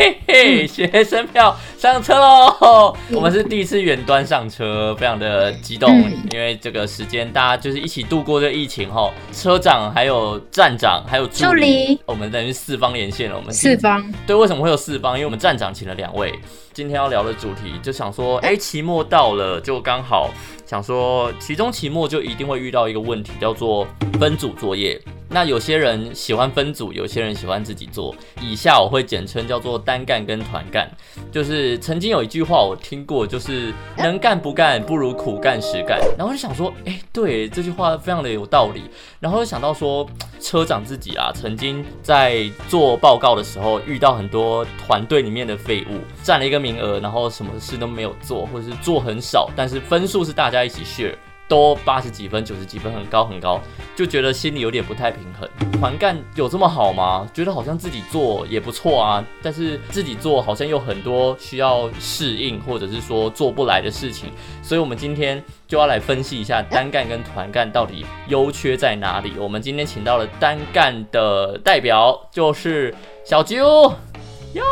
嘿嘿，学生票上车喽！我们是第一次远端上车，非常的激动，因为这个时间大家就是一起度过这疫情哈。车长、还有站长、还有助理，我们等于四方连线了。我们四方对，为什么会有四方？因为我们站长请了两位。今天要聊的主题就想说，哎，期末到了，就刚好想说，其中期末就一定会遇到一个问题，叫做分组作业。那有些人喜欢分组，有些人喜欢自己做。以下我会简称叫做单干跟团干。就是曾经有一句话我听过，就是能干不干不如苦干实干。然后就想说，哎，对这句话非常的有道理。然后就想到说，车长自己啊，曾经在做报告的时候遇到很多团队里面的废物，占了一个名额，然后什么事都没有做，或者是做很少，但是分数是大家一起 share。都八十几分、九十几分，很高很高，就觉得心里有点不太平衡。团干有这么好吗？觉得好像自己做也不错啊，但是自己做好像有很多需要适应，或者是说做不来的事情。所以，我们今天就要来分析一下单干跟团干到底优缺在哪里。我们今天请到了单干的代表，就是小啾哟。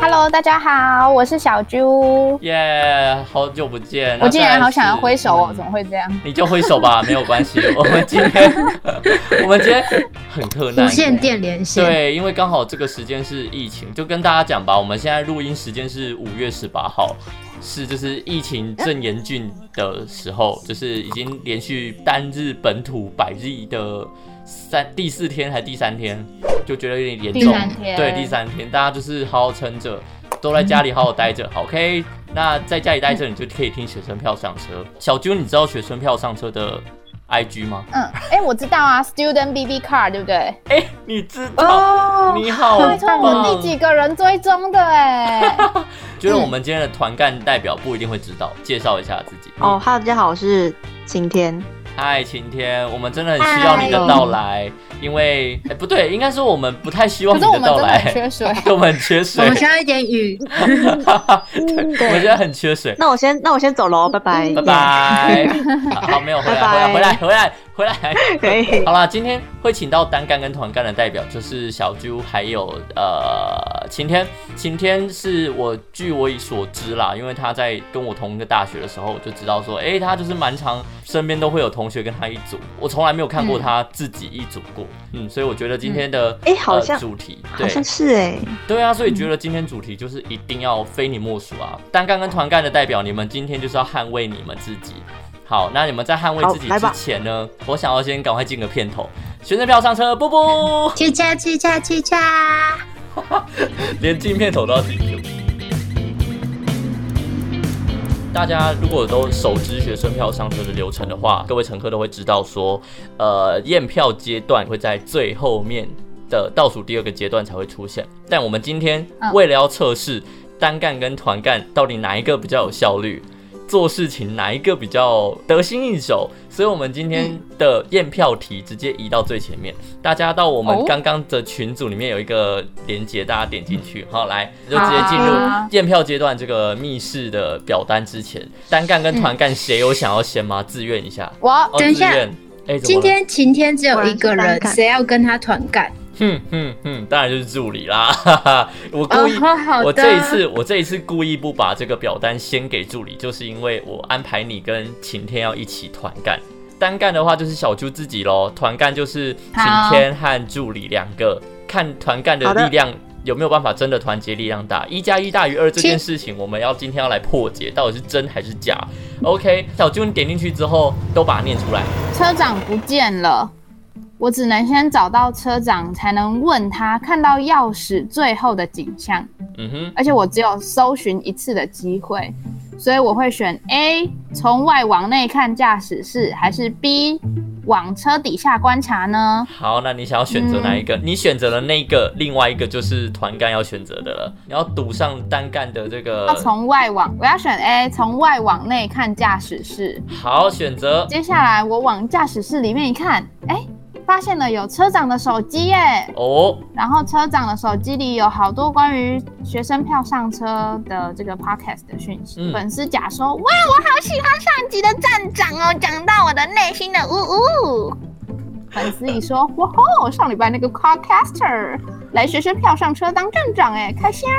Hello，大家好，我是小猪。耶，好久不见！我竟然好想要挥手哦，怎么会这样？你就挥手吧，没有关系。我们今天，我们今天很特难，无线电连线。对，因为刚好这个时间是疫情，就跟大家讲吧。我们现在录音时间是五月十八号，是就是疫情正严峻的时候，就是已经连续单日本土百日的。三第四天还是第三天，就觉得有点严重。对，第三天，大家就是好好撑着，都在家里好好待着。OK，那在家里待着，你就可以听学生票上车。小啾，你知道学生票上车的 IG 吗？嗯，哎，我知道啊，Student BB Car，对不对？哎，你知道？你好，拜托，我第几个人追踪的？哎，觉得我们今天的团干代表不一定会知道，介绍一下自己。哦，Hello，大家好，我是晴天。嗨，晴天，我们真的很需要你的到来，因为哎，不对，应该说我们不太希望你的到来。缺水，我们缺水，我们需要一点雨。我觉得很缺水。那我先，那我先走喽，拜拜，拜拜。好，没有回来，回来，回来，回来。回来 可以。好啦，今天会请到单干跟团干的代表，就是小猪还有呃晴天。晴天是我据我所知啦，因为他在跟我同一个大学的时候，我就知道说，哎，他就是蛮常身边都会有同学跟他一组。我从来没有看过他自己一组过，嗯，所以我觉得今天的哎好像主题好像是哎，对啊，所以觉得今天主题就是一定要非你莫属啊！单干跟团干的代表，你们今天就是要捍卫你们自己。好，那你们在捍卫自己之前呢？我想要先赶快进个片头，学生票上车，不不，去恰去恰去恰，连进片头都要自己大家如果都熟知学生票上车的流程的话，各位乘客都会知道说，呃，验票阶段会在最后面的倒数第二个阶段才会出现。但我们今天为了要测试单干跟团干到底哪一个比较有效率。做事情哪一个比较得心应手？所以，我们今天的验票题直接移到最前面。大家到我们刚刚的群组里面有一个连接，大家点进去，好，来就直接进入验票阶段这个密室的表单之前。单干跟团干谁有想要先吗？自愿一下。我等一下。哎，今天晴天只有一个人，谁要跟他团干？哼哼哼，当然就是助理啦！哈哈，我故意，我这一次，我这一次故意不把这个表单先给助理，就是因为我安排你跟晴天要一起团干，单干的话就是小猪自己喽，团干就是晴天和助理两个，看团干的力量有没有办法真的团结力量大，一加一大于二这件事情，我们要今天要来破解，到底是真还是假？OK，小猪你点进去之后都把它念出来，车长不见了。我只能先找到车长，才能问他看到钥匙最后的景象。嗯哼，而且我只有搜寻一次的机会，所以我会选 A，从外往内看驾驶室，还是 B，往车底下观察呢？好，那你想要选择哪一个？你选择了那个，另外一个就是团干要选择的了。你要赌上单干的这个。要从外往，我要选 A，从外往内看驾驶室。好，选择。接下来我往驾驶室里面一看，哎。发现了有车长的手机耶！哦，然后车长的手机里有好多关于学生票上车的这个 podcast 的讯息。粉丝甲说：“哇，我好喜欢上集的站长哦，讲到我的内心的呜呜。”粉丝乙说：“哇吼，上礼拜那个 carcaster 来学生票上车当站长，哎，开心啊！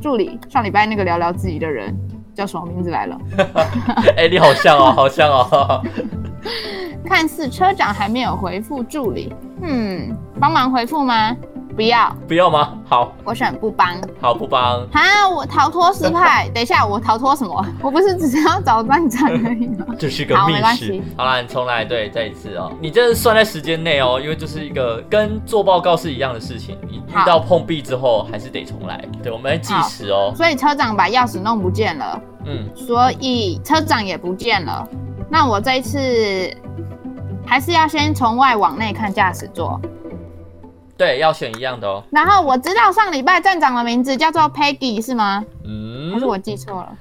助理，上礼拜那个聊聊自己的人叫什么名字来了？哎，你好像哦，好像哦。看似车长还没有回复助理，嗯，帮忙回复吗？不要，不要吗？好，我选不帮。好，不帮。啊，我逃脱失败。等一下，我逃脱什么？我不是只是要找站长而已吗？这是个密室。好了，你重来，对，再一次哦。你这是算在时间内哦，因为就是一个跟做报告是一样的事情。你遇到碰壁之后，还是得重来。对，我们来计时哦。所以车长把钥匙弄不见了。嗯。所以车长也不见了。那我这一次还是要先从外往内看驾驶座。对，要选一样的哦。然后我知道上礼拜站长的名字叫做 Peggy 是吗？嗯，还是我记错了？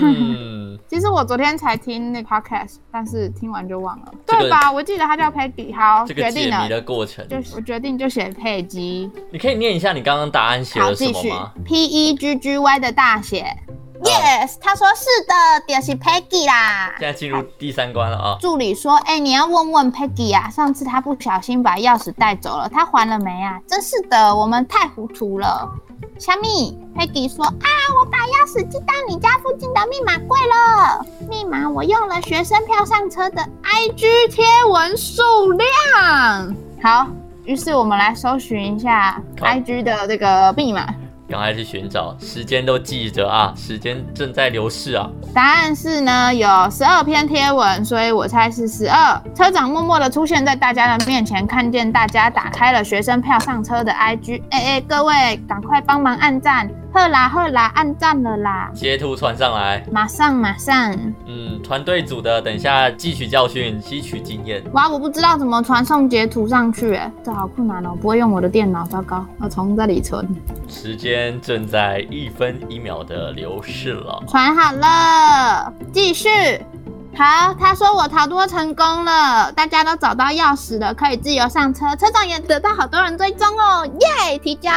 嗯，其实我昨天才听那 podcast，但是听完就忘了，对吧？我记得他叫 Peggy。好，决定了。的过程，就我决定就写佩姬。你可以念一下你刚刚答案写了什么吗？P E G G Y 的大写。Yes，他说是的，就是 Peggy 啦。现在进入第三关了啊！助理说：“哎，你要问问 Peggy 啊，上次他不小心把钥匙带走了，他还了没啊？”真是的，我们太糊涂了。小米，Peggy 说：“啊，我把钥匙寄到你家附近的密码柜了，密码我用了学生票上车的 IG 贴文数量。”好，于是我们来搜寻一下 IG 的这个密码。赶快去寻找，时间都记着啊，时间正在流逝啊。答案是呢，有十二篇贴文，所以我猜是十二。车长默默的出现在大家的面前，看见大家打开了学生票上车的 IG，哎哎，各位赶快帮忙按赞。赫啦赫啦，按赞了啦！截图传上来，马上马上。嗯，团队组的，等一下汲取教训，吸取经验。哇，我不知道怎么传送截图上去，哎，这好困难哦，不会用我的电脑，糟糕，要从这里存。时间正在一分一秒的流逝了，传好了，继续。好，他说我逃脱成功了，大家都找到钥匙了，可以自由上车，车长也得到好多人追踪哦，耶！提交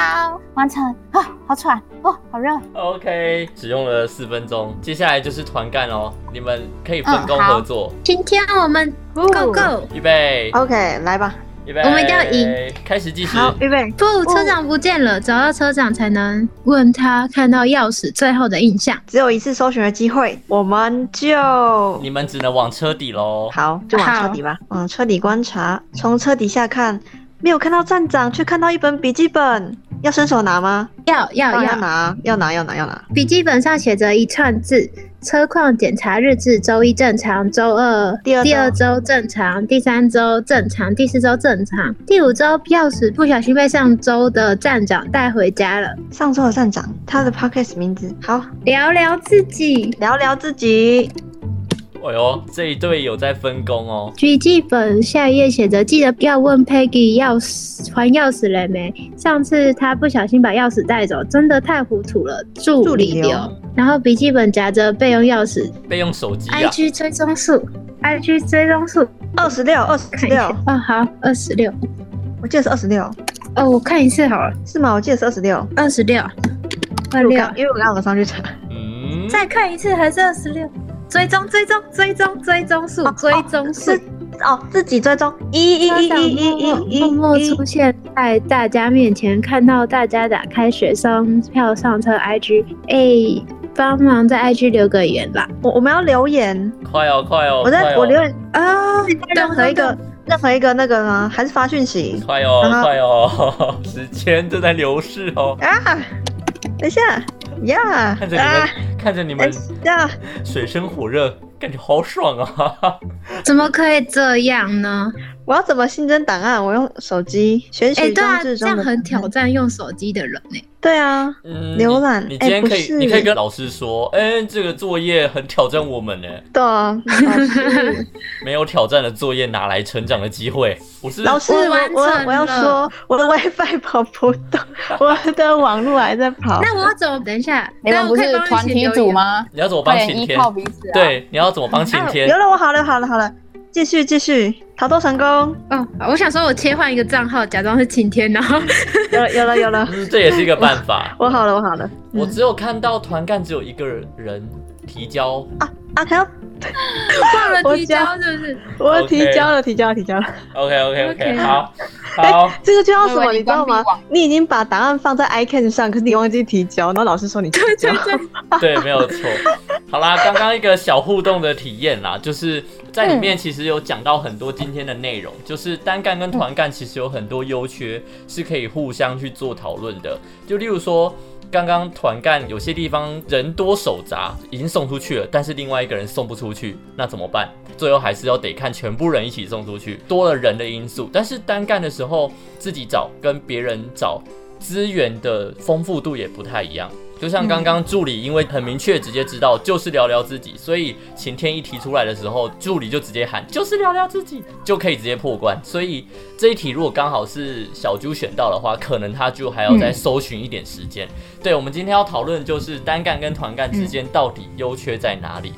完成啊，好喘哦，好热。OK，只用了四分钟，接下来就是团干哦，你们可以分工合作。今天我们 Go Go，预备，OK，来吧。我们一定要赢！开始计时。好，预备。不，车长不见了，找到车长才能问他看到钥匙最后的印象。只有一次搜寻的机会，我们就你们只能往车底喽。好，就往车底吧。往车底观察，从车底下看，没有看到站长，却看到一本笔记本。要伸手拿吗？要要要拿，要拿要拿要拿。笔记本上写着一串字：车况检查日志，周一正常，周二第二第二周正常，第三周正常，第四周正常，第五周钥匙不小心被上周的站长带回家了。上周的站长，他的 podcast 名字好，聊聊自己，聊聊自己。哎呦，这一对有在分工哦。笔记本下一页写着：记得要问 Peggy 钥匙还钥匙了没？上次他不小心把钥匙带走，真的太糊涂了。助理留。然后笔记本夹着备用钥匙，备用手机。IG 追踪数，IG 追踪数二十六，二十六。哦，好，二十六。我记得是二十六。哦，我看一次好了。是吗？我记得是二十六。二十六。二六，因为我刚刚上去查。嗯。再看一次还是二十六。追踪追踪追踪追踪数追踪数哦，自己追踪一一一一一一默默出现在大家面前，看到大家打开学生票上车 IG，哎，帮忙在 IG 留个言吧。我我们要留言，快哦快哦，我在我留言啊，任何一个任何一个那个呢？还是发讯息？快哦快哦，时间正在流逝哦啊，等一下。呀！看着你们，看着你们，呀，水深火热，感觉好爽啊！怎么可以这样呢？我要怎么新增档案？我用手机选取装置中的。这样很挑战用手机的人呢。对啊，浏览。你今天可以，你可以跟老师说，哎，这个作业很挑战我们呢。对啊，没有挑战的作业哪来成长的机会？我是老师，我我我要说，我的 WiFi 跑不动，我的网络还在跑。那我要怎么？等一下，你们不是团体组吗？你要怎么帮晴天？对，你要怎么帮晴天？有了，我好了，好了，好了。继续继续，逃脱成功。哦，我想说，我切换一个账号，假装是晴天，然后有了有了有了，这也是一个办法。我好了，我好了。我只有看到团干只有一个人提交啊啊！还要忘了 提交是不是？我提交了，提交了，提交了。OK OK OK，好，好。这个就叫什么？你知道吗？你已经把答案放在 iCan 上，可是你忘记提交，然后老师说你提交。对，没有错。好啦，刚刚一个小互动的体验啦，就是在里面其实有讲到很多今天的内容，就是单干跟团干其实有很多优缺是可以互相去做讨论的。就例如说。刚刚团干有些地方人多手杂，已经送出去了，但是另外一个人送不出去，那怎么办？最后还是要得看全部人一起送出去，多了人的因素。但是单干的时候自己找跟别人找资源的丰富度也不太一样。就像刚刚助理，因为很明确直接知道就是聊聊自己，所以晴天一提出来的时候，助理就直接喊就是聊聊自己，就可以直接破关。所以这一题如果刚好是小猪选到的话，可能他就还要再搜寻一点时间。对，我们今天要讨论就是单干跟团干之间到底优缺在哪里。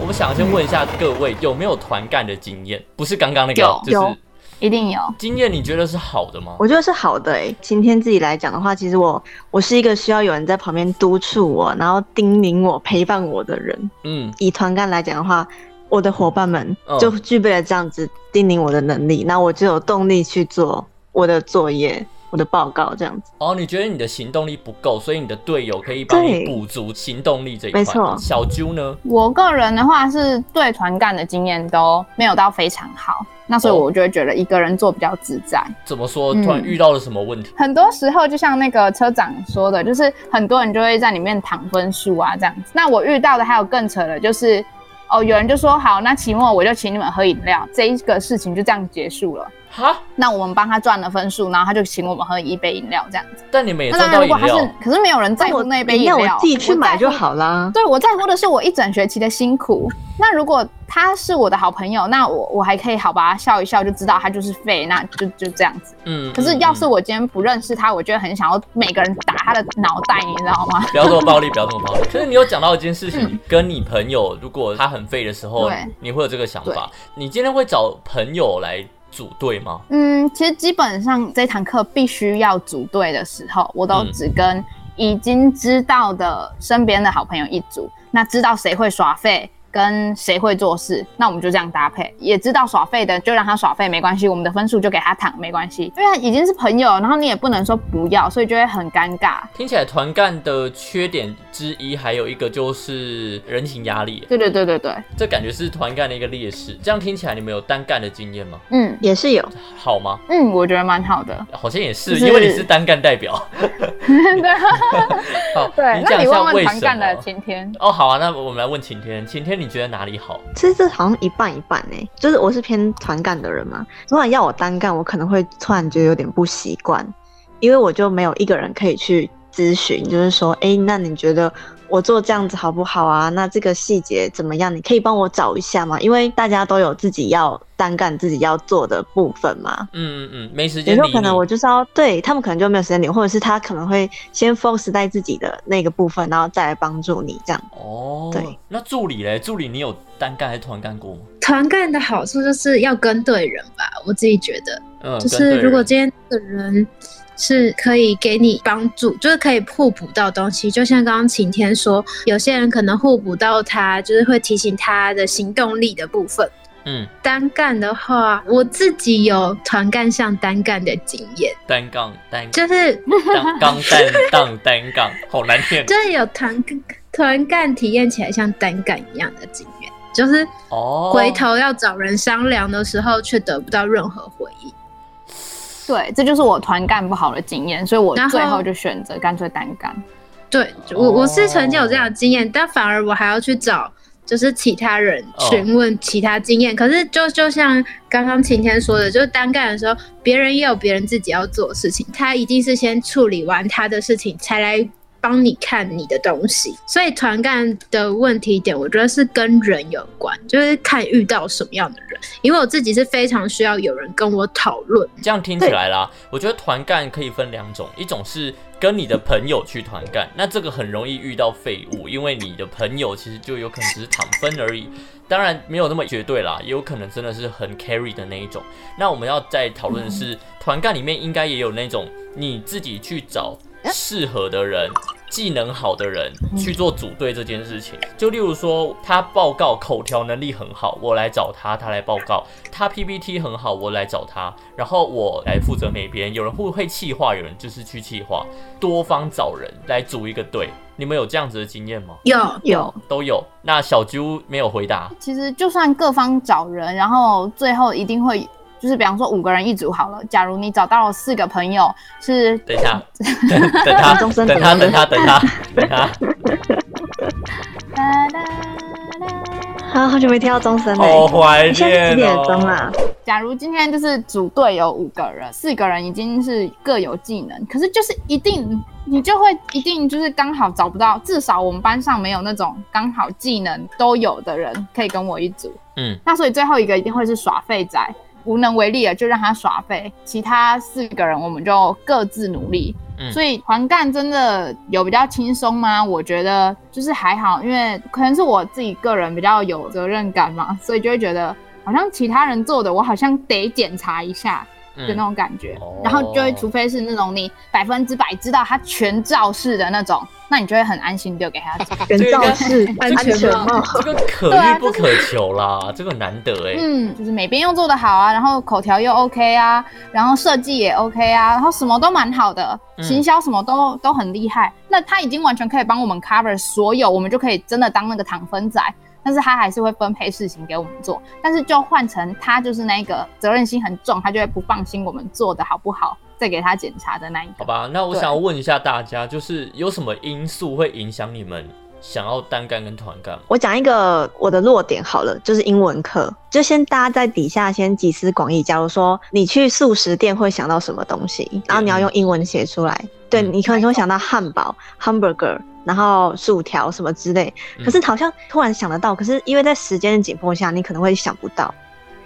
我们想先问一下各位有没有团干的经验？不是刚刚那个，就是。一定有经验，你觉得是好的吗？我觉得是好的诶。今天自己来讲的话，其实我我是一个需要有人在旁边督促我，然后叮咛我、陪伴我的人。嗯，以团干来讲的话，我的伙伴们就具备了这样子叮咛我的能力，那我就有动力去做我的作业。我的报告这样子哦，你觉得你的行动力不够，所以你的队友可以帮你补足行动力这一块。没错，小猪呢？我个人的话是对团干的经验都没有到非常好，那所以我就会觉得一个人做比较自在。怎么说？突然遇到了什么问题？很多时候就像那个车长说的，就是很多人就会在里面躺分数啊这样子。那我遇到的还有更扯的，就是哦，有人就说好，那期末我就请你们喝饮料，这一个事情就这样结束了。哈，那我们帮他赚了分数，然后他就请我们喝一杯饮料这样子。但你们也赚到饮料。可是没有人在乎那一杯饮料，我自己去买就好啦。对，我在乎的是我一整学期的辛苦。那如果他是我的好朋友，那我我还可以好把他笑一笑，就知道他就是废，那就就这样子。嗯。可是要是我今天不认识他，我觉得很想要每个人打他的脑袋，你知道吗？不要这么暴力，不要这么暴力。可是你有讲到一件事情，跟你朋友，如果他很废的时候，你会有这个想法。你今天会找朋友来。组队吗？嗯，其实基本上这堂课必须要组队的时候，我都只跟已经知道的身边的好朋友一组，那知道谁会耍废。跟谁会做事，那我们就这样搭配。也知道耍废的就让他耍废，没关系，我们的分数就给他躺，没关系。因为已经是朋友，然后你也不能说不要，所以就会很尴尬。听起来团干的缺点之一，还有一个就是人情压力。对对对对对，这感觉是团干的一个劣势。这样听起来，你们有单干的经验吗？嗯，也是有。好吗？嗯，我觉得蛮好的。好像也是，因为你是单干代表。对。好，对。那你问问团干的晴天。哦，好啊，那我们来问晴天。晴天，你。你觉得哪里好？其实这好像一半一半呢。就是我是偏团干的人嘛，如果要我单干，我可能会突然觉得有点不习惯，因为我就没有一个人可以去咨询，就是说，哎，那你觉得？我做这样子好不好啊？那这个细节怎么样？你可以帮我找一下吗？因为大家都有自己要单干、自己要做的部分嘛。嗯嗯嗯，没时间。有时候可能我就是要对他们，可能就没有时间理，或者是他可能会先 focus 在自己的那个部分，然后再来帮助你这样。哦，对。那助理嘞？助理你有单干还是团干过吗？团干的好处就是要跟对人吧，我自己觉得。嗯。就是如果今天的人。是可以给你帮助，就是可以互补到东西。就像刚刚晴天说，有些人可能互补到他，就是会提醒他的行动力的部分。嗯，单干的话，我自己有团干像单干的经验。单杠单就是杠单杠单杠，好难念。就是有团团干体验起来像单干一样的经验，就是哦，回头要找人商量的时候，却得不到任何回应。对，这就是我团干不好的经验，所以我最后就选择干脆单干。对我，我是曾经有这样的经验，但反而我还要去找就是其他人询问其他经验。可是就就像刚刚晴天说的，就是单干的时候，别人也有别人自己要做的事情，他一定是先处理完他的事情才来。帮你看你的东西，所以团干的问题点，我觉得是跟人有关，就是看遇到什么样的人。因为我自己是非常需要有人跟我讨论。这样听起来啦，我觉得团干可以分两种，一种是跟你的朋友去团干，那这个很容易遇到废物，因为你的朋友其实就有可能只是躺分而已，当然没有那么绝对啦，也有可能真的是很 carry 的那一种。那我们要在讨论的是团干里面应该也有那种你自己去找适合的人。技能好的人去做组队这件事情。就例如说，他报告口条能力很好，我来找他，他来报告；他 PPT 很好，我来找他，然后我来负责美编。有人会会气化，有人就是去气化，多方找人来组一个队。你们有这样子的经验吗？有有都有。那小啾没有回答。其实就算各方找人，然后最后一定会。就是比方说五个人一组好了，假如你找到了四个朋友，是等一下，等他，等他，等他，等他，等他。好好久没听到钟声了，好怀念几点钟啊？假如今天就是组队有五个人，四个人已经是各有技能，可是就是一定你就会一定就是刚好找不到，至少我们班上没有那种刚好技能都有的人可以跟我一组。嗯，那所以最后一个一定会是耍废仔。无能为力了，就让他耍废。其他四个人，我们就各自努力。所以黄干真的有比较轻松吗？我觉得就是还好，因为可能是我自己个人比较有责任感嘛，所以就会觉得好像其他人做的，我好像得检查一下。的那种感觉，然后就会，除非是那种你百分之百知道他全罩式的那种，那你就会很安心丢给他。全罩式安全帽，这个可遇不可求啦，这个难得哎。嗯，就是每边又做得好啊，然后口条又 OK 啊，然后设计也 OK 啊，然后什么都蛮好的，行销什么都都很厉害。那他已经完全可以帮我们 cover 所有，我们就可以真的当那个糖分仔。但是他还是会分配事情给我们做，但是就换成他就是那个责任心很重，他就会不放心我们做的好不好，再给他检查的那一个。好吧，那我想问一下大家，就是有什么因素会影响你们想要单干跟团干？我讲一个我的弱点好了，就是英文课，就先大家在底下先集思广益。假如说你去素食店会想到什么东西，然后你要用英文写出来，对你可能会想到汉堡 （hamburger）。然后薯条什么之类，可是好像突然想得到，可是因为在时间的紧迫下，你可能会想不到。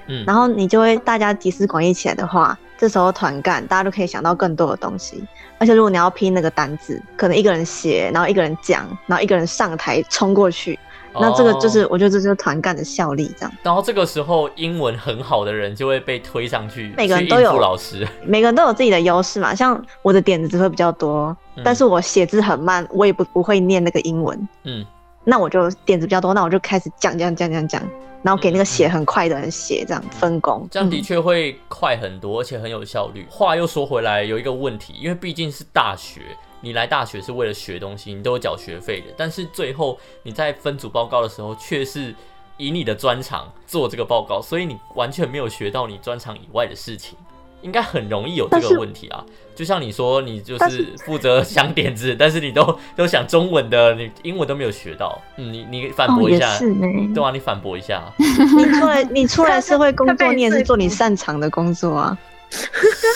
嗯，然后你就会大家集思广益起来的话，这时候团干大家都可以想到更多的东西。而且如果你要拼那个单子，可能一个人写，然后一个人讲，然后一个人上台冲过去。那这个就是，我觉得这就是团干的效力，这样。然后这个时候，英文很好的人就会被推上去，每个人都有老师，每个人都有自己的优势嘛。像我的点子只会比较多，但是我写字很慢，我也不不会念那个英文。嗯，那我就点子比较多，那我就开始讲讲讲讲讲，然后给那个写很快的人写，这样分工，这样的确会快很多，而且很有效率。话又说回来，有一个问题，因为毕竟是大学。你来大学是为了学东西，你都有缴学费的，但是最后你在分组报告的时候，却是以你的专长做这个报告，所以你完全没有学到你专长以外的事情，应该很容易有这个问题啊。就像你说，你就是负责想点子，但是你都都想中文的，你英文都没有学到。嗯，你你反驳一下，对啊，你反驳一下。你出来，你出来社会工作，你也是做你擅长的工作啊。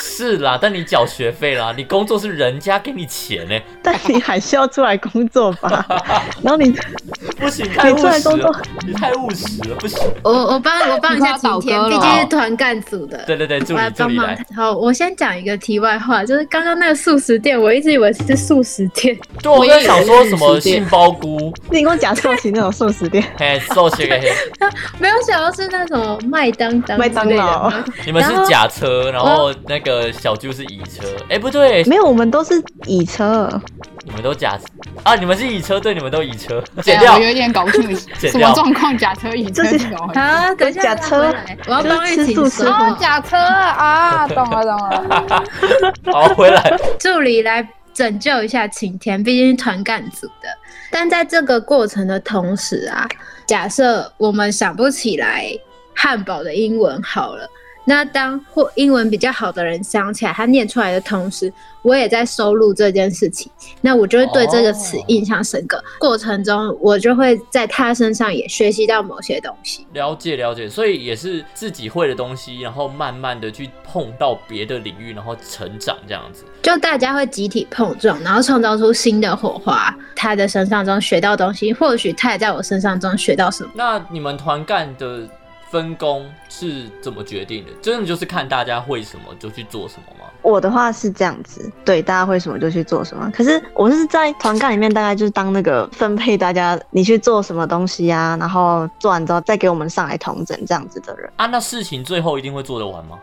是啦，但你缴学费啦，你工作是人家给你钱呢，但你还是要出来工作吧。然后你不行，太务实了，你太务实了，不行。我我帮我帮一下晴天，毕竟是团干组的。对对对，助理助理来。好，我先讲一个题外话，就是刚刚那个素食店，我一直以为是素食店。对，我在想说什么杏鲍菇，你跟我讲寿喜那种素食店。嘿，寿喜给。没有想到是那种麦当当麦当劳，你们是假车，然后。然后那个小舅是乙车，哎，不对，没有，我们都是乙车，你们都假啊？你们是乙车，对，你们都乙车，剪掉，我有点搞不清楚 什么状况，假车乙车啊？等一下假车，我要帮玉婷说，假车啊，懂了懂了，好，回来，助理来拯救一下晴天，毕竟是团干组的，但在这个过程的同时啊，假设我们想不起来汉堡的英文好了。那当或英文比较好的人想起来，他念出来的同时，我也在收录这件事情，那我就会对这个词印象深刻。过程中，我就会在他身上也学习到某些东西。了解了解，所以也是自己会的东西，然后慢慢的去碰到别的领域，然后成长这样子。就大家会集体碰撞，然后创造出新的火花。他的身上中学到东西，或许他也在我身上中学到什么。那你们团干的？分工是怎么决定的？真的就是看大家会什么就去做什么吗？我的话是这样子，对，大家会什么就去做什么。可是我是在团干里面，大概就是当那个分配大家你去做什么东西呀，然后做完之后再给我们上来统整这样子的人啊。那事情最后一定会做得完吗？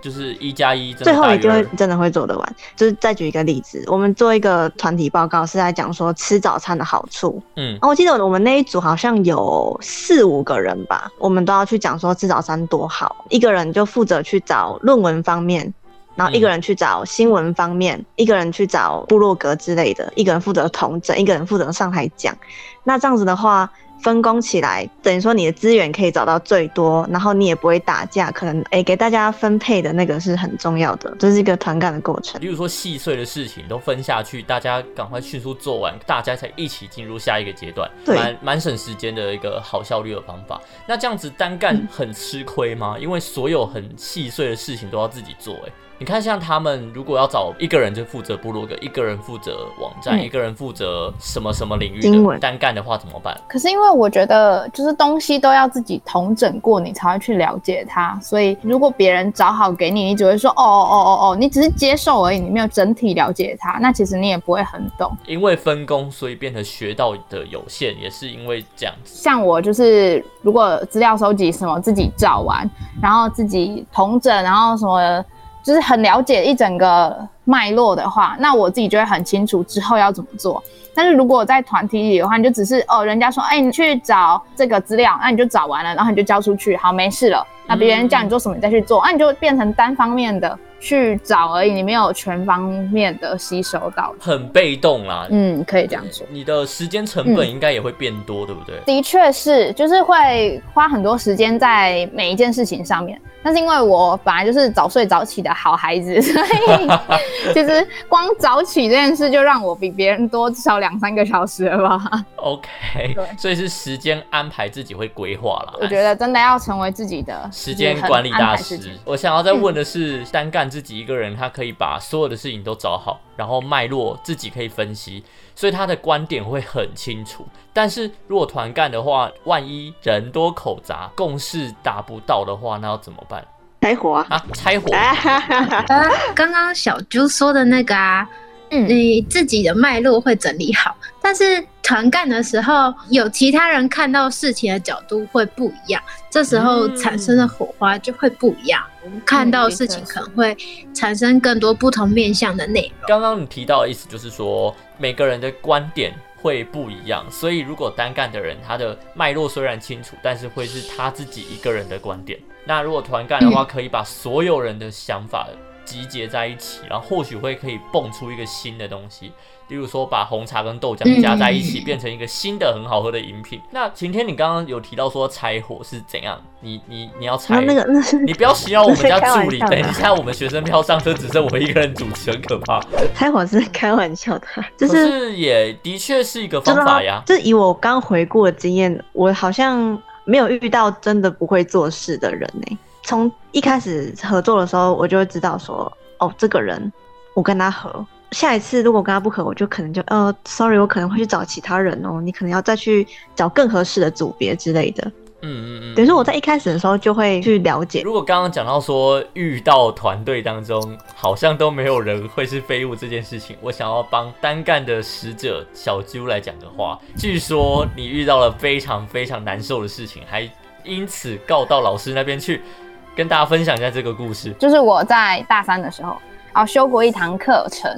就是一加一，最后你就会真的会做得完。就是再举一个例子，我们做一个团体报告，是在讲说吃早餐的好处。嗯，我记得我们那一组好像有四五个人吧，我们都要去讲说吃早餐多好。一个人就负责去找论文方面，然后一个人去找新闻方面，一个人去找部落格之类的，一个人负责同整，一个人负责上台讲。那这样子的话。分工起来，等于说你的资源可以找到最多，然后你也不会打架。可能诶，给大家分配的那个是很重要的，这是一个团干的过程。比如说细碎的事情都分下去，大家赶快迅速做完，大家才一起进入下一个阶段，蛮蛮省时间的一个好效率的方法。那这样子单干很吃亏吗？因为所有很细碎的事情都要自己做，诶。你看，像他们如果要找一个人就负责部落格，一个人负责网站，一个人负责什么什么领域的单干的话怎么办？可是因为我觉得，就是东西都要自己统整过，你才会去了解它。所以如果别人找好给你，你只会说哦哦哦哦哦，你只是接受而已，你没有整体了解它，那其实你也不会很懂。因为分工，所以变得学到的有限，也是因为这样子。像我就是，如果资料收集什么自己找完，然后自己统整，然后什么。就是很了解一整个脉络的话，那我自己就会很清楚之后要怎么做。但是如果在团体里的话，你就只是哦，人家说，哎，你去找这个资料，那你就找完了，然后你就交出去，好，没事了。那别人叫你做什么，你再去做，那你就变成单方面的。去找而已，你没有全方面的吸收到，很被动啦。嗯，可以这样说。你的时间成本应该也会变多，对不对？的确是，就是会花很多时间在每一件事情上面。但是因为我本来就是早睡早起的好孩子，所以 其实光早起这件事就让我比别人多至少两三个小时了吧。OK，所以是时间安排自己会规划了。我觉得真的要成为自己的时间管理大师。我想要再问的是，单干。自己一个人，他可以把所有的事情都找好，然后脉络自己可以分析，所以他的观点会很清楚。但是如果团干的话，万一人多口杂，共识达不到的话，那要怎么办？拆伙啊！拆 伙！刚刚小猪说的那个啊。嗯，你自己的脉络会整理好，但是团干的时候，有其他人看到事情的角度会不一样，这时候产生的火花就会不一样。我们看到事情可能会产生更多不同面向的内容。刚刚你提到的意思就是说，每个人的观点会不一样，所以如果单干的人他的脉络虽然清楚，但是会是他自己一个人的观点。那如果团干的话，可以把所有人的想法。集结在一起，然后或许会可以蹦出一个新的东西，例如说把红茶跟豆浆加在一起，变成一个新的很好喝的饮品。那晴天，你刚刚有提到说拆火是怎样？你你你要拆那个？你不要需要我们家助理。等一下，我们学生票上车，只剩我一个人主持，很可怕。拆火是开玩笑的，就是也的确是一个方法呀。就以我刚回顾的经验，我好像没有遇到真的不会做事的人呢。从一开始合作的时候，我就会知道说，哦，这个人我跟他合，下一次如果跟他不合，我就可能就呃，sorry，我可能会去找其他人哦，你可能要再去找更合适的组别之类的。嗯嗯嗯。等于说我在一开始的时候就会去了解。如果刚刚讲到说遇到团队当中好像都没有人会是废物这件事情，我想要帮单干的使者小猪来讲的话，据说你遇到了非常非常难受的事情，还因此告到老师那边去。跟大家分享一下这个故事，就是我在大三的时候，然后修过一堂课程，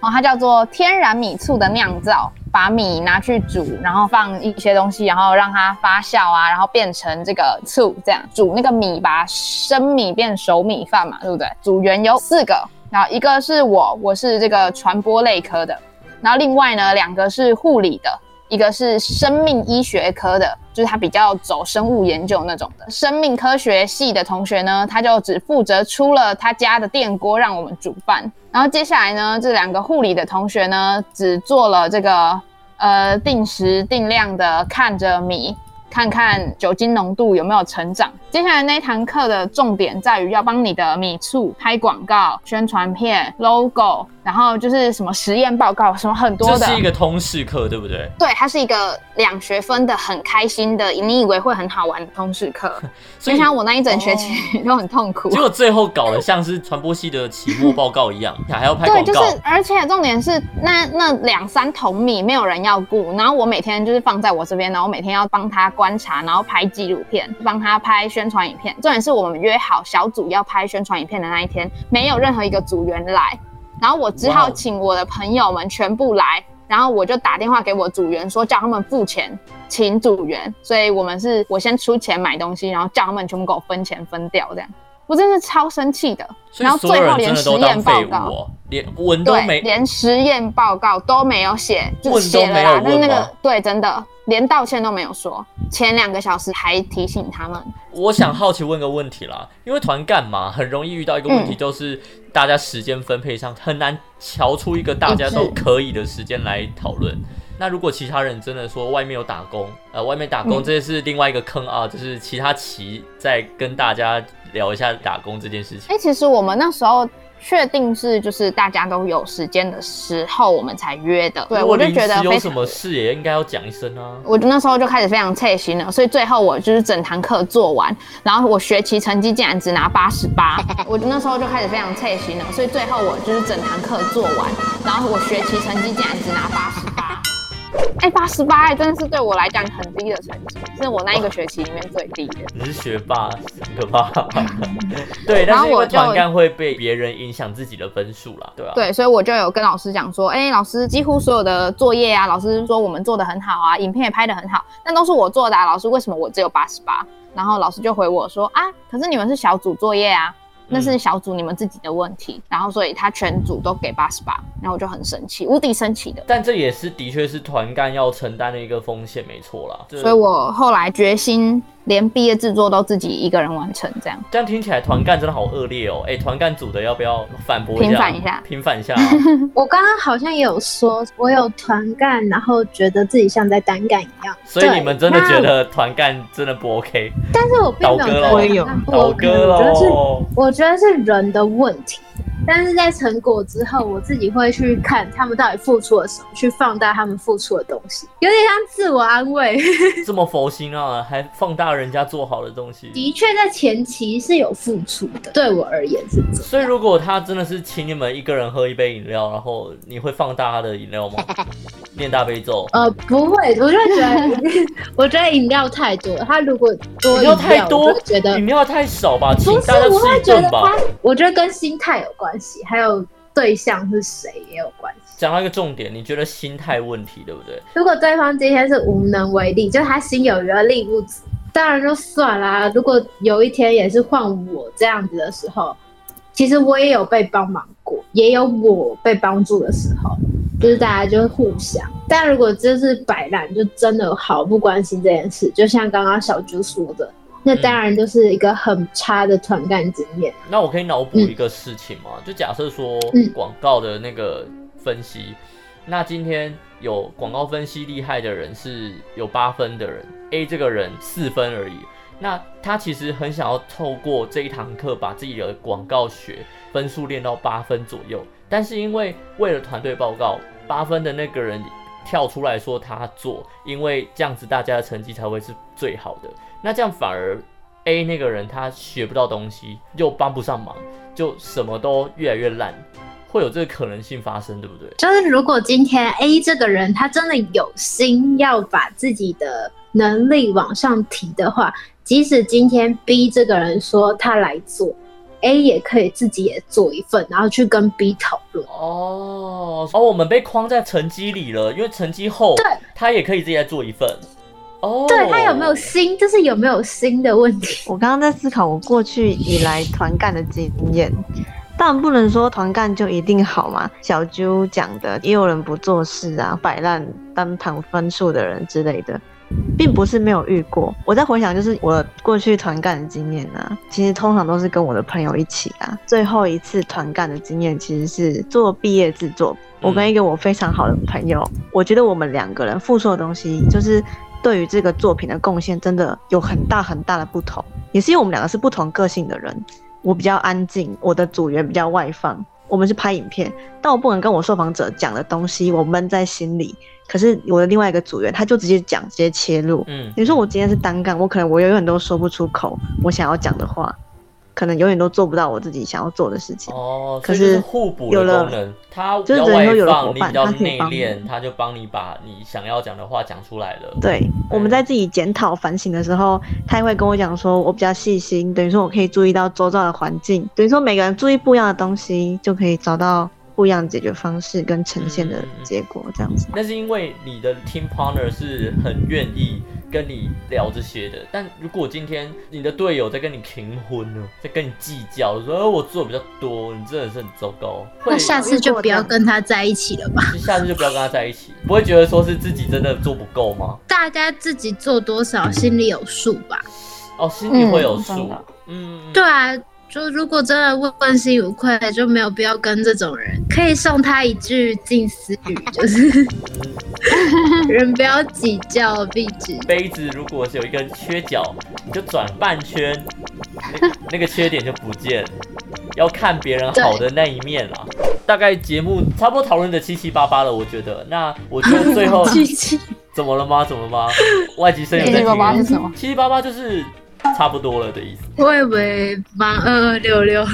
然后它叫做天然米醋的酿造，把米拿去煮，然后放一些东西，然后让它发酵啊，然后变成这个醋，这样煮那个米，把生米变熟米饭嘛，对不对？组员有四个，然后一个是我，我是这个传播类科的，然后另外呢两个是护理的。一个是生命医学科的，就是他比较走生物研究那种的。生命科学系的同学呢，他就只负责出了他家的电锅让我们煮饭。然后接下来呢，这两个护理的同学呢，只做了这个呃定时定量的看着米，看看酒精浓度有没有成长。接下来那堂课的重点在于要帮你的米醋拍广告、宣传片、logo。然后就是什么实验报告，什么很多的。这是一个通识课，对不对？对，它是一个两学分的，很开心的，你以为会很好玩的通识课。所以像我那一整学期 都很痛苦。结果最后搞得像是传播系的期末报告一样，还要拍广告。对，就是，而且重点是那那两三桶米没有人要顾，然后我每天就是放在我这边，然后每天要帮他观察，然后拍纪录片，帮他拍宣传影片。重点是我们约好小组要拍宣传影片的那一天，没有任何一个组员来。然后我只好请我的朋友们全部来，然后我就打电话给我组员说叫他们付钱请组员，所以我们是我先出钱买东西，然后叫他们全部给我分钱分掉这样，我真是超生气的。然后最后连实验报告连文都没，连实验报告都没有写，就写了啦。那那个对，真的连道歉都没有说。前两个小时还提醒他们。我想好奇问个问题啦，因为团干嘛很容易遇到一个问题，就是大家时间分配上很难瞧出一个大家都可以的时间来讨论。那如果其他人真的说外面有打工，呃，外面打工这是另外一个坑啊，就是其他棋在跟大家聊一下打工这件事情。哎，其实我们那时候。确定是就是大家都有时间的时候，我们才约的。对，我就觉得有什么事也应该要讲一声啊。我那时候就开始非常刺心了，所以最后我就是整堂课做完，然后我学期成绩竟然只拿八十八。我那时候就开始非常刺心了，所以最后我就是整堂课做完，然后我学期成绩竟然只拿八十八。哎，八十八哎，真的是对我来讲很低的成绩，是我那一个学期里面最低的。你是学霸，很可怕。对，但是因为团干会被别人影响自己的分数啦，对吧？对，所以我就有跟老师讲说，哎，老师几乎所有的作业啊，老师说我们做的很好啊，影片也拍的很好，那都是我做的，啊老师为什么我只有八十八？然后老师就回我说啊，可是你们是小组作业啊。那是小组你们自己的问题，然后所以他全组都给八十八，然后我就很生气，无敌生气的。但这也是的确是团干要承担的一个风险，没错啦。所以我后来决心。连毕业制作都自己一个人完成，这样这样听起来团干真的好恶劣哦！哎，团干组的要不要反驳一下？平反一下，平反一下。我刚刚好像也有说，我有团干，然后觉得自己像在单干一样。所以你们真的觉得团干真的不 OK？但是我并没有觉得不 OK，我觉得是我觉得是人的问题。但是在成果之后，我自己会去看他们到底付出了什么，去放大他们付出的东西，有点像自我安慰。这么佛心啊，还放大人家做好的东西。的确，在前期是有付出的，对我而言是这样。所以，如果他真的是请你们一个人喝一杯饮料，然后你会放大他的饮料吗？念大悲咒？呃，不会，我就觉得，我觉得饮料太多。他如果多饮料太多，觉得饮料太少吧？不是，我会觉得他，我觉得跟心态有关系，还有对象是谁也有关系。讲到一个重点，你觉得心态问题对不对？如果对方今天是无能为力，就是他心有余而力不足，当然就算啦。如果有一天也是换我这样子的时候，其实我也有被帮忙过，也有我被帮助的时候。就是大家就互相，但如果这是摆烂，就真的毫不关心这件事。就像刚刚小猪说的，那当然就是一个很差的团干经验。那我可以脑补一个事情吗？就假设说广告的那个分析，那今天有广告分析厉害的人是有八分的人，A 这个人四分而已。那他其实很想要透过这一堂课把自己的广告学分数练到八分左右。但是因为为了团队报告，八分的那个人跳出来说他做，因为这样子大家的成绩才会是最好的。那这样反而 A 那个人他学不到东西，又帮不上忙，就什么都越来越烂，会有这个可能性发生，对不对？就是如果今天 A 这个人他真的有心要把自己的能力往上提的话，即使今天 B 这个人说他来做。A 也可以自己也做一份，然后去跟 B 讨论。哦，哦，我们被框在成绩里了，因为成绩后，对，他也可以自己来做一份。哦，对他有没有新，就是有没有新的问题。我刚刚在思考我过去以来团干的经验，但不能说团干就一定好嘛。小啾讲的，也有人不做事啊，摆烂、单躺分数的人之类的。并不是没有遇过，我在回想，就是我过去团干的经验啊，其实通常都是跟我的朋友一起啊。最后一次团干的经验，其实是做毕业制作。我跟一个我非常好的朋友，我觉得我们两个人付出的东西，就是对于这个作品的贡献，真的有很大很大的不同。也是因为我们两个是不同个性的人，我比较安静，我的组员比较外放。我们是拍影片，但我不能跟我受访者讲的东西，我闷在心里。可是我的另外一个组员，他就直接讲，直接切入。嗯，你说我今天是单干，我可能我有很多说不出口我想要讲的话。可能永远都做不到我自己想要做的事情哦。可是互补的功能，他就是外有放，你比较内敛，他就帮你把你想要讲的话讲出来了。对，我们在自己检讨反省的时候，他也会跟我讲说，我比较细心，等于说我可以注意到周遭的环境，等于说每个人注意不一样的东西，就可以找到。不一样的解决方式跟呈现的结果，这样子。那是因为你的 team partner 是很愿意跟你聊这些的。但如果今天你的队友在跟你平婚呢，在跟你计较，说我做的比较多，你真的是很糟糕。那下次就不要跟他在一起了吧？下次就不要跟他在一起，不会觉得说是自己真的做不够吗？大家自己做多少心里有数吧。哦，心里会有数。嗯，对啊。就如果真的问心无愧，就没有必要跟这种人。可以送他一句近思语，就是 人不要计较壁纸。杯子如果是有一个缺角，你就转半圈，那个缺点就不见。要看别人好的那一面啦。大概节目差不多讨论的七七八八了，我觉得。那我觉得最后 七七怎么了吗？怎么了吗？外籍生有七七八八是什么？七七八八就是。差不多了的意思。我以为八二二六六的。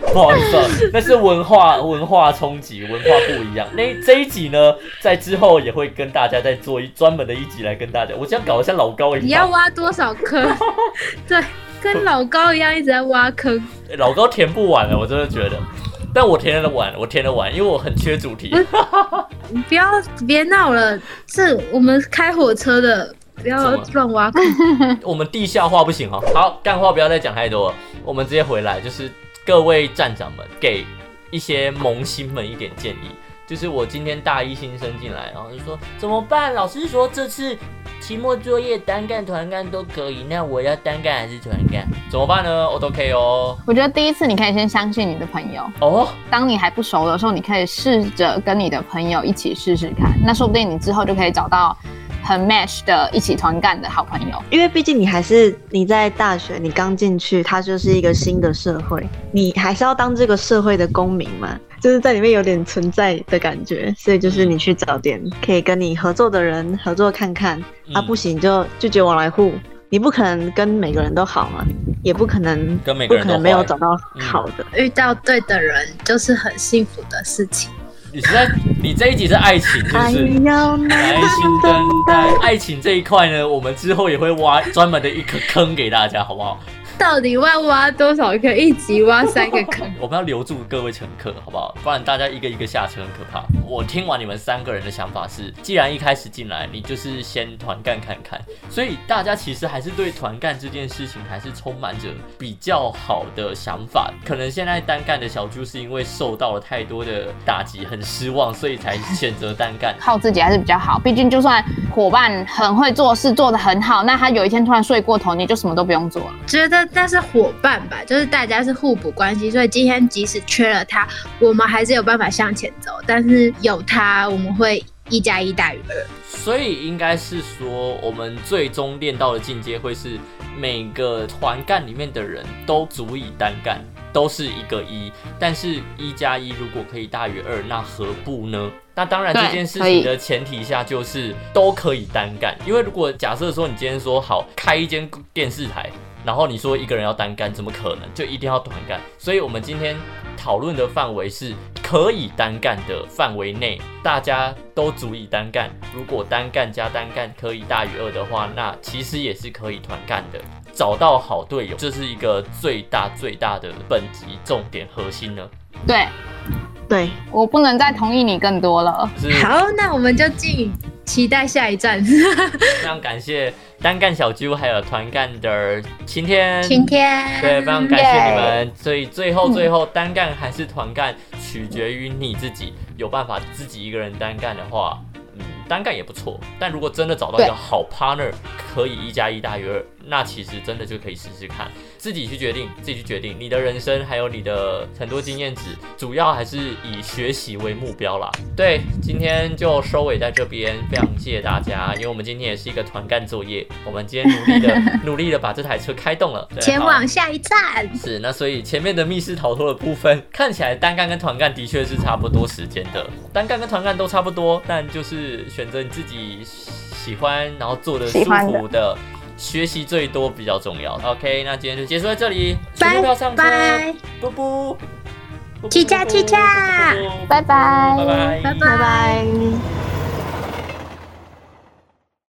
不好意思，那是文化文化冲击，文化不一样。那这一集呢，在之后也会跟大家再做一专门的一集来跟大家。我想搞得像老高一样。你要挖多少坑？对，跟老高一样一直在挖坑。老高填不完了，我真的觉得。但我填的完，我填的完，因为我很缺主题。你 不要别闹了，是我们开火车的。不要乱挖坑，我们地下化不行哦。好，干话不要再讲太多，我们直接回来，就是各位站长们给一些萌新们一点建议。就是我今天大一新生进来，然后就说怎么办？老师说这次期末作业单干、团干都可以，那我要单干还是团干？怎么办呢？我都可以哦。我觉得第一次你可以先相信你的朋友哦。当你还不熟的时候，你可以试着跟你的朋友一起试试看，那说不定你之后就可以找到。很 match 的一起团干的好朋友，因为毕竟你还是你在大学，你刚进去，它就是一个新的社会，你还是要当这个社会的公民嘛，就是在里面有点存在的感觉，所以就是你去找点可以跟你合作的人合作看看，啊不行就拒绝往来户，你不可能跟每个人都好嘛，也不可能跟每个人不可能没有找到好的，遇到对的人就是很幸福的事情。你实在，你这一集是爱情，就是耐心等待爱情这一块呢，我们之后也会挖专门的一个坑给大家，好不好？到底要挖多少个？一集挖三个坑？我们要留住各位乘客，好不好？不然大家一个一个下车很可怕。我听完你们三个人的想法是，既然一开始进来，你就是先团干看看，所以大家其实还是对团干这件事情还是充满着比较好的想法。可能现在单干的小猪是因为受到了太多的打击，很失望，所以才选择单干。靠自己还是比较好，毕竟就算伙伴很会做事，做得很好，那他有一天突然睡过头，你就什么都不用做了。觉得。但是伙伴吧，就是大家是互补关系，所以今天即使缺了他，我们还是有办法向前走。但是有他，我们会一加一大于二。所以应该是说，我们最终练到的境界会是每个团干里面的人都足以单干，都是一个一。但是一加一如果可以大于二，那何不呢？那当然，这件事情的前提下就是都可以单干。因为如果假设说你今天说好开一间电视台。然后你说一个人要单干，怎么可能？就一定要团干？所以我们今天讨论的范围是可以单干的范围内，大家都足以单干。如果单干加单干可以大于二的话，那其实也是可以团干的。找到好队友，这是一个最大最大的本级重点核心呢。对，对我不能再同意你更多了。好，那我们就进。期待下一站。非常感谢单干小猪还有团干的晴天。晴天。对，非常感谢你们。所以最后最后单干还是团干，取决于你自己。有办法自己一个人单干的话，嗯，单干也不错。但如果真的找到一个好 partner，可以一加一大于二，那其实真的就可以试试看，自己去决定，自己去决定你的人生还有你的很多经验值，主要还是以学习为目标啦。对，今天就收尾在这边，非常谢谢大家，因为我们今天也是一个团干作业，我们今天努力的 努力的把这台车开动了，前往下一站。是，那所以前面的密室逃脱的部分，看起来单干跟团干的确是差不多时间的，单干跟团干都差不多，但就是选择你自己。喜欢，然后做的舒服的，学习最多比较重要。OK，那今天就结束在这里，拜拜，不不，七加七加，拜拜，拜拜，拜拜。